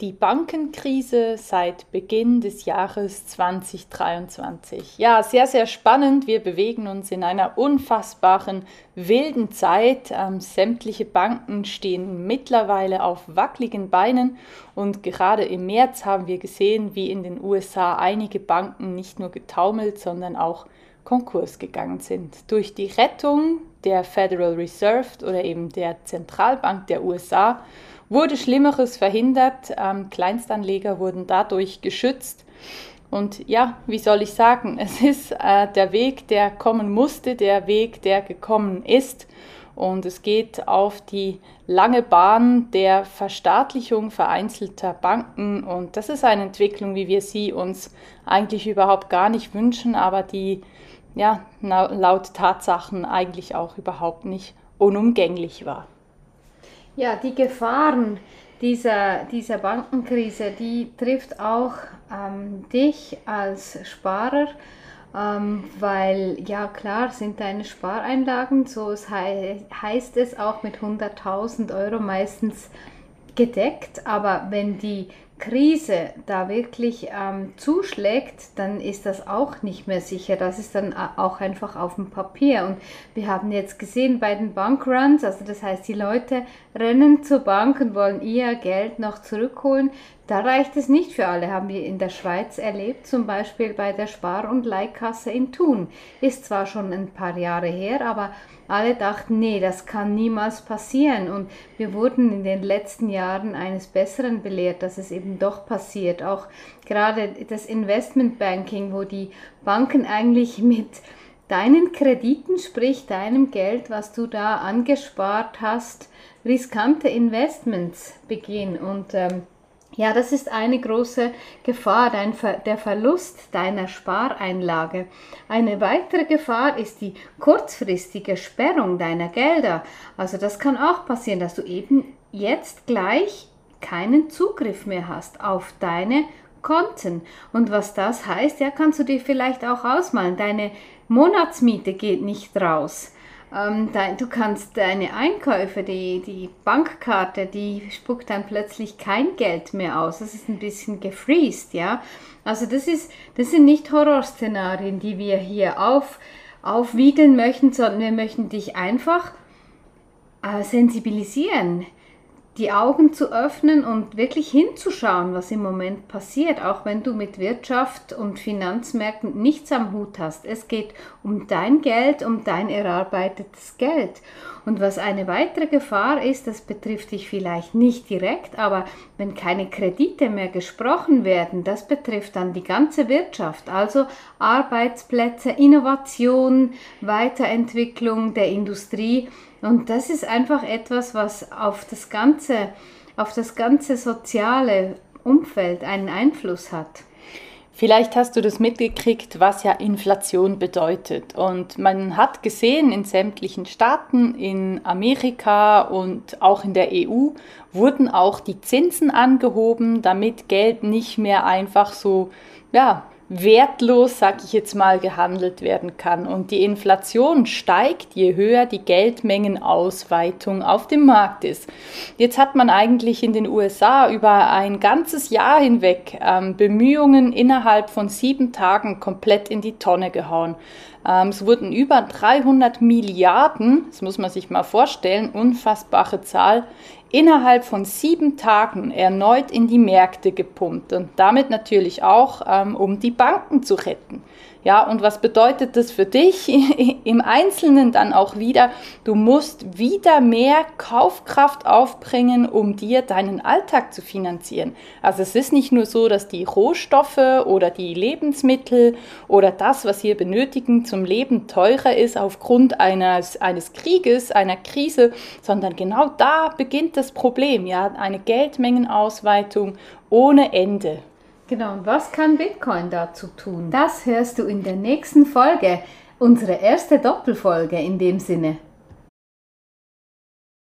Die Bankenkrise seit Beginn des Jahres 2023. Ja, sehr, sehr spannend. Wir bewegen uns in einer unfassbaren, wilden Zeit. Ähm, sämtliche Banken stehen mittlerweile auf wackeligen Beinen und gerade im März haben wir gesehen, wie in den USA einige Banken nicht nur getaumelt, sondern auch Konkurs gegangen sind. Durch die Rettung der Federal Reserve oder eben der Zentralbank der USA wurde Schlimmeres verhindert. Ähm, Kleinstanleger wurden dadurch geschützt. Und ja, wie soll ich sagen, es ist äh, der Weg, der kommen musste, der Weg, der gekommen ist. Und es geht auf die lange Bahn der Verstaatlichung vereinzelter Banken. Und das ist eine Entwicklung, wie wir sie uns eigentlich überhaupt gar nicht wünschen, aber die ja, laut Tatsachen eigentlich auch überhaupt nicht unumgänglich war. Ja, die Gefahren dieser, dieser Bankenkrise, die trifft auch ähm, dich als Sparer, ähm, weil ja klar sind deine Spareinlagen, so es he heißt es auch mit 100.000 Euro meistens gedeckt, aber wenn die Krise da wirklich ähm, zuschlägt, dann ist das auch nicht mehr sicher. Das ist dann auch einfach auf dem Papier. Und wir haben jetzt gesehen bei den Bankruns, also das heißt, die Leute rennen zur Bank und wollen ihr Geld noch zurückholen. Da reicht es nicht für alle, haben wir in der Schweiz erlebt, zum Beispiel bei der Spar- und Leihkasse in Thun. Ist zwar schon ein paar Jahre her, aber alle dachten, nee, das kann niemals passieren. Und wir wurden in den letzten Jahren eines Besseren belehrt, dass es eben doch passiert. Auch gerade das Investmentbanking, wo die Banken eigentlich mit deinen Krediten, sprich deinem Geld, was du da angespart hast, riskante Investments begehen. Und ähm, ja, das ist eine große Gefahr, dein Ver der Verlust deiner Spareinlage. Eine weitere Gefahr ist die kurzfristige Sperrung deiner Gelder. Also das kann auch passieren, dass du eben jetzt gleich keinen Zugriff mehr hast auf deine Konten. Und was das heißt, ja, kannst du dir vielleicht auch ausmalen. Deine Monatsmiete geht nicht raus. Ähm, dein, du kannst deine Einkäufe, die, die Bankkarte, die spuckt dann plötzlich kein Geld mehr aus. Das ist ein bisschen gefreezed, ja. Also das ist, das sind nicht Horrorszenarien, die wir hier auf, aufwiegeln möchten, sondern wir möchten dich einfach äh, sensibilisieren die Augen zu öffnen und wirklich hinzuschauen, was im Moment passiert, auch wenn du mit Wirtschaft und Finanzmärkten nichts am Hut hast. Es geht um dein Geld, um dein erarbeitetes Geld. Und was eine weitere Gefahr ist, das betrifft dich vielleicht nicht direkt, aber wenn keine Kredite mehr gesprochen werden, das betrifft dann die ganze Wirtschaft, also Arbeitsplätze, Innovation, Weiterentwicklung der Industrie und das ist einfach etwas, was auf das ganze, auf das ganze soziale Umfeld einen Einfluss hat. Vielleicht hast du das mitgekriegt, was ja Inflation bedeutet. Und man hat gesehen, in sämtlichen Staaten, in Amerika und auch in der EU wurden auch die Zinsen angehoben, damit Geld nicht mehr einfach so ja, wertlos, sag ich jetzt mal, gehandelt werden kann. Und die Inflation steigt, je höher die Geldmengenausweitung auf dem Markt ist. Jetzt hat man eigentlich in den USA über ein ganzes Jahr hinweg ähm, Bemühungen innerhalb von sieben Tagen komplett in die Tonne gehauen. Ähm, es wurden über 300 Milliarden, das muss man sich mal vorstellen, unfassbare Zahl, innerhalb von sieben Tagen erneut in die Märkte gepumpt und damit natürlich auch, ähm, um die Banken zu retten. Ja, und was bedeutet das für dich im Einzelnen dann auch wieder? Du musst wieder mehr Kaufkraft aufbringen, um dir deinen Alltag zu finanzieren. Also es ist nicht nur so, dass die Rohstoffe oder die Lebensmittel oder das, was wir benötigen zum Leben teurer ist aufgrund eines, eines Krieges, einer Krise, sondern genau da beginnt das Problem, ja, eine Geldmengenausweitung ohne Ende. Genau, und was kann Bitcoin dazu tun? Das hörst du in der nächsten Folge, unsere erste Doppelfolge in dem Sinne.